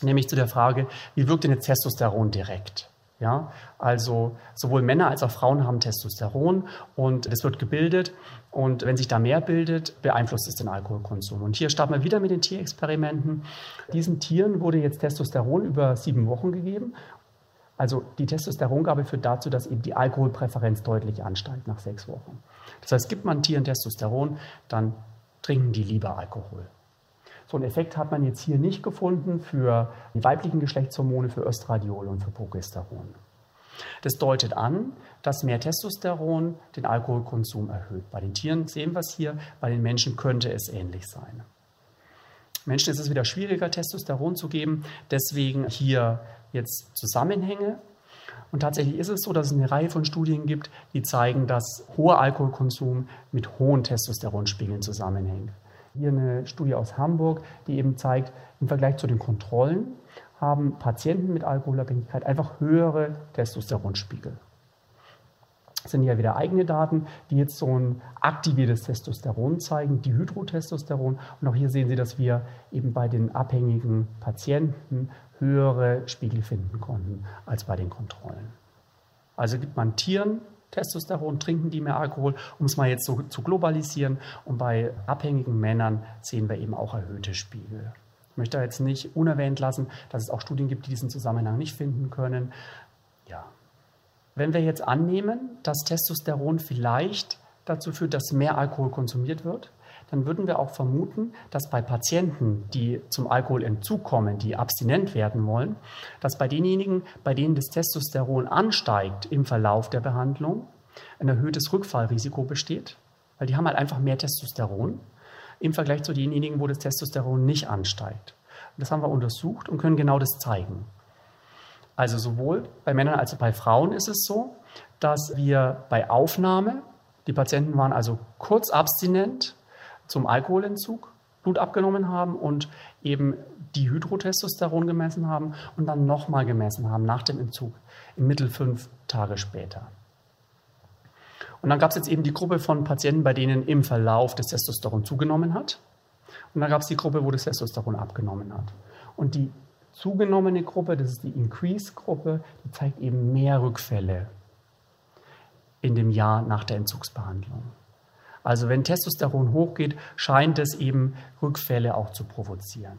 nämlich zu der Frage, wie wirkt denn jetzt Testosteron direkt? Ja, also sowohl Männer als auch Frauen haben Testosteron und es wird gebildet und wenn sich da mehr bildet, beeinflusst es den Alkoholkonsum. Und hier starten wir wieder mit den Tierexperimenten. Diesen Tieren wurde jetzt Testosteron über sieben Wochen gegeben. Also die Testosterongabe führt dazu, dass eben die Alkoholpräferenz deutlich ansteigt nach sechs Wochen. Das heißt, gibt man Tieren Testosteron, dann trinken die lieber Alkohol. So einen Effekt hat man jetzt hier nicht gefunden für die weiblichen Geschlechtshormone, für Östradiol und für Progesteron. Das deutet an, dass mehr Testosteron den Alkoholkonsum erhöht. Bei den Tieren sehen wir es hier, bei den Menschen könnte es ähnlich sein. Menschen ist es wieder schwieriger, Testosteron zu geben, deswegen hier jetzt Zusammenhänge. Und tatsächlich ist es so, dass es eine Reihe von Studien gibt, die zeigen, dass hoher Alkoholkonsum mit hohen Testosteronspiegeln zusammenhängt. Hier eine Studie aus Hamburg, die eben zeigt, im Vergleich zu den Kontrollen haben Patienten mit Alkoholabhängigkeit einfach höhere Testosteronspiegel. Sind ja wieder eigene Daten, die jetzt so ein aktiviertes Testosteron zeigen, die Hydrotestosteron. Und auch hier sehen Sie, dass wir eben bei den abhängigen Patienten höhere Spiegel finden konnten als bei den Kontrollen. Also gibt man Tieren Testosteron, trinken die mehr Alkohol, um es mal jetzt so zu globalisieren. Und bei abhängigen Männern sehen wir eben auch erhöhte Spiegel. Ich möchte jetzt nicht unerwähnt lassen, dass es auch Studien gibt, die diesen Zusammenhang nicht finden können. Wenn wir jetzt annehmen, dass Testosteron vielleicht dazu führt, dass mehr Alkohol konsumiert wird, dann würden wir auch vermuten, dass bei Patienten, die zum Alkoholentzug kommen, die abstinent werden wollen, dass bei denjenigen, bei denen das Testosteron ansteigt im Verlauf der Behandlung, ein erhöhtes Rückfallrisiko besteht, weil die haben halt einfach mehr Testosteron im Vergleich zu denjenigen, wo das Testosteron nicht ansteigt. Und das haben wir untersucht und können genau das zeigen. Also sowohl bei Männern als auch bei Frauen ist es so, dass wir bei Aufnahme, die Patienten waren also kurz abstinent, zum Alkoholentzug Blut abgenommen haben und eben die Hydrotestosteron gemessen haben und dann nochmal gemessen haben nach dem Entzug, im Mittel fünf Tage später. Und dann gab es jetzt eben die Gruppe von Patienten, bei denen im Verlauf das Testosteron zugenommen hat. Und dann gab es die Gruppe, wo das Testosteron abgenommen hat. Und die zugenommene Gruppe, das ist die Increase-Gruppe, die zeigt eben mehr Rückfälle in dem Jahr nach der Entzugsbehandlung. Also wenn Testosteron hochgeht, scheint es eben Rückfälle auch zu provozieren.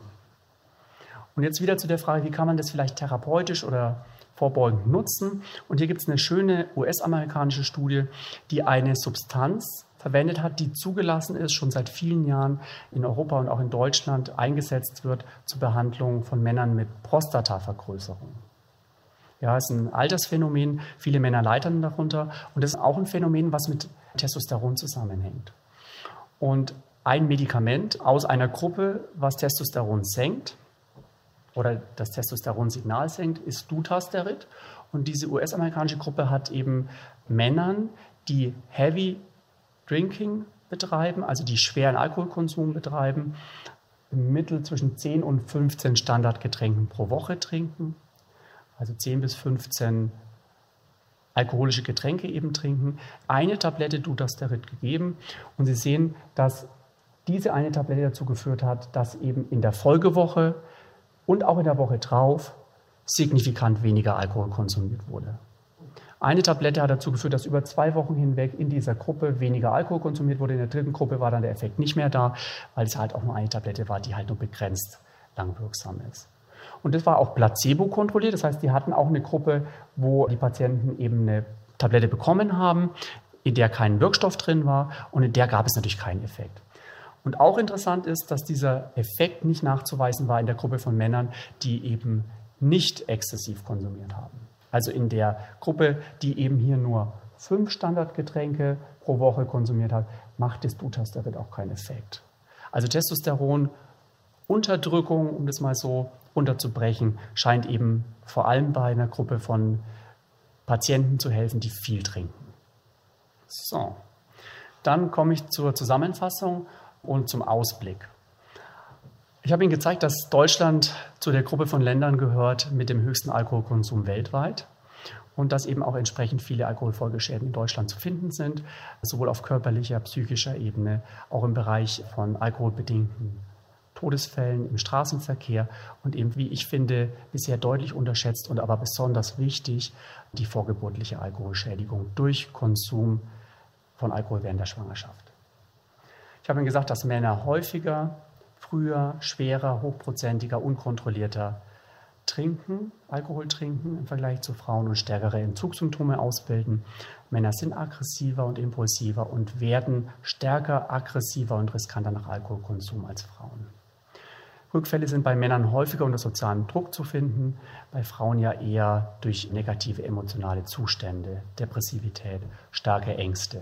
Und jetzt wieder zu der Frage, wie kann man das vielleicht therapeutisch oder vorbeugend nutzen? Und hier gibt es eine schöne US-amerikanische Studie, die eine Substanz verwendet hat, die zugelassen ist, schon seit vielen Jahren in Europa und auch in Deutschland eingesetzt wird zur Behandlung von Männern mit Prostatavergrößerung. Ja, ist ein Altersphänomen. Viele Männer leitern darunter. Und das ist auch ein Phänomen, was mit Testosteron zusammenhängt. Und ein Medikament aus einer Gruppe, was Testosteron senkt oder das Testosteronsignal senkt, ist Dutasterid. Und diese US-amerikanische Gruppe hat eben Männern, die Heavy Drinking betreiben, also die schweren Alkoholkonsum betreiben, im Mittel zwischen 10 und 15 Standardgetränken pro Woche trinken. Also 10 bis 15 alkoholische Getränke eben trinken, eine Tablette Dutasterid gegeben. Und Sie sehen, dass diese eine Tablette dazu geführt hat, dass eben in der Folgewoche und auch in der Woche drauf signifikant weniger Alkohol konsumiert wurde. Eine Tablette hat dazu geführt, dass über zwei Wochen hinweg in dieser Gruppe weniger Alkohol konsumiert wurde. In der dritten Gruppe war dann der Effekt nicht mehr da, weil es halt auch nur eine Tablette war, die halt nur begrenzt langwirksam ist. Und das war auch placebo kontrolliert. Das heißt, die hatten auch eine Gruppe, wo die Patienten eben eine Tablette bekommen haben, in der kein Wirkstoff drin war und in der gab es natürlich keinen Effekt. Und auch interessant ist, dass dieser Effekt nicht nachzuweisen war in der Gruppe von Männern, die eben nicht exzessiv konsumiert haben. Also in der Gruppe, die eben hier nur fünf Standardgetränke pro Woche konsumiert hat, macht das Dutasterid auch keinen Effekt. Also Testosteron Unterdrückung, um das mal so unterzubrechen, scheint eben vor allem bei einer Gruppe von Patienten zu helfen, die viel trinken. So, dann komme ich zur Zusammenfassung und zum Ausblick. Ich habe Ihnen gezeigt, dass Deutschland zu der Gruppe von Ländern gehört mit dem höchsten Alkoholkonsum weltweit und dass eben auch entsprechend viele Alkoholfolgeschäden in Deutschland zu finden sind, sowohl auf körperlicher, psychischer Ebene, auch im Bereich von alkoholbedingten Todesfällen im Straßenverkehr und eben, wie ich finde, bisher deutlich unterschätzt und aber besonders wichtig, die vorgeburtliche Alkoholschädigung durch Konsum von Alkohol während der Schwangerschaft. Ich habe Ihnen gesagt, dass Männer häufiger, früher, schwerer, hochprozentiger, unkontrollierter trinken, Alkohol trinken im Vergleich zu Frauen und stärkere Entzugssymptome ausbilden. Männer sind aggressiver und impulsiver und werden stärker, aggressiver und riskanter nach Alkoholkonsum als Frauen. Rückfälle sind bei Männern häufiger unter sozialem Druck zu finden, bei Frauen ja eher durch negative emotionale Zustände, Depressivität, starke Ängste.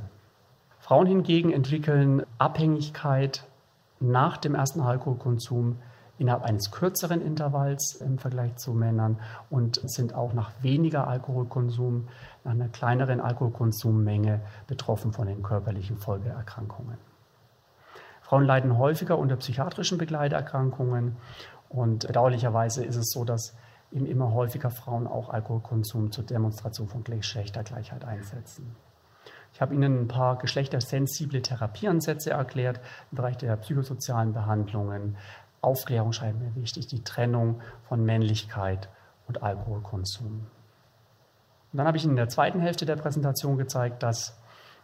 Frauen hingegen entwickeln Abhängigkeit nach dem ersten Alkoholkonsum innerhalb eines kürzeren Intervalls im Vergleich zu Männern und sind auch nach weniger Alkoholkonsum, nach einer kleineren Alkoholkonsummenge betroffen von den körperlichen Folgeerkrankungen. Frauen leiden häufiger unter psychiatrischen Begleiterkrankungen und bedauerlicherweise ist es so, dass eben immer häufiger Frauen auch Alkoholkonsum zur Demonstration von Geschlechtergleichheit einsetzen. Ich habe Ihnen ein paar geschlechtersensible Therapieansätze erklärt im Bereich der psychosozialen Behandlungen. Aufklärung scheint mir wichtig, die Trennung von Männlichkeit und Alkoholkonsum. Und dann habe ich Ihnen in der zweiten Hälfte der Präsentation gezeigt, dass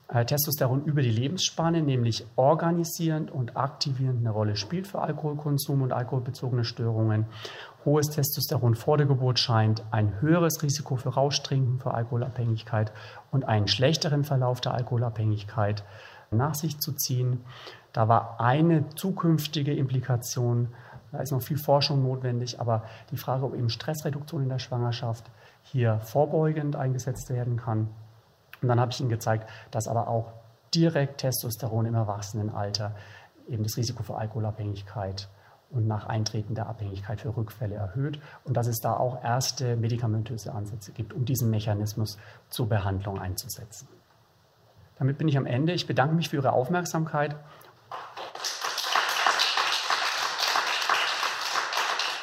Testosteron über die Lebensspanne, nämlich organisierend und aktivierend eine Rolle spielt für Alkoholkonsum und alkoholbezogene Störungen. Hohes Testosteron vor der Geburt scheint ein höheres Risiko für Rauschtrinken, für Alkoholabhängigkeit und einen schlechteren Verlauf der Alkoholabhängigkeit nach sich zu ziehen. Da war eine zukünftige Implikation, da ist noch viel Forschung notwendig, aber die Frage, ob eben Stressreduktion in der Schwangerschaft hier vorbeugend eingesetzt werden kann. Und dann habe ich Ihnen gezeigt, dass aber auch direkt Testosteron im Erwachsenenalter eben das Risiko für Alkoholabhängigkeit und nach Eintreten der Abhängigkeit für Rückfälle erhöht und dass es da auch erste medikamentöse Ansätze gibt, um diesen Mechanismus zur Behandlung einzusetzen. Damit bin ich am Ende. Ich bedanke mich für Ihre Aufmerksamkeit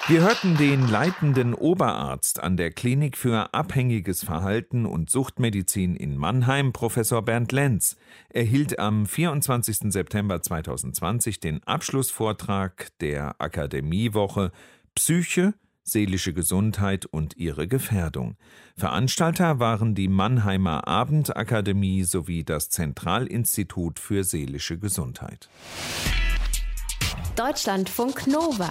Wir hörten den leitenden Oberarzt an der Klinik für abhängiges Verhalten und Suchtmedizin in Mannheim, Professor Bernd Lenz. Er hielt am 24. September 2020 den Abschlussvortrag der Akademiewoche Psyche, seelische Gesundheit und ihre Gefährdung. Veranstalter waren die Mannheimer Abendakademie sowie das Zentralinstitut für seelische Gesundheit. Deutschlandfunk Nova.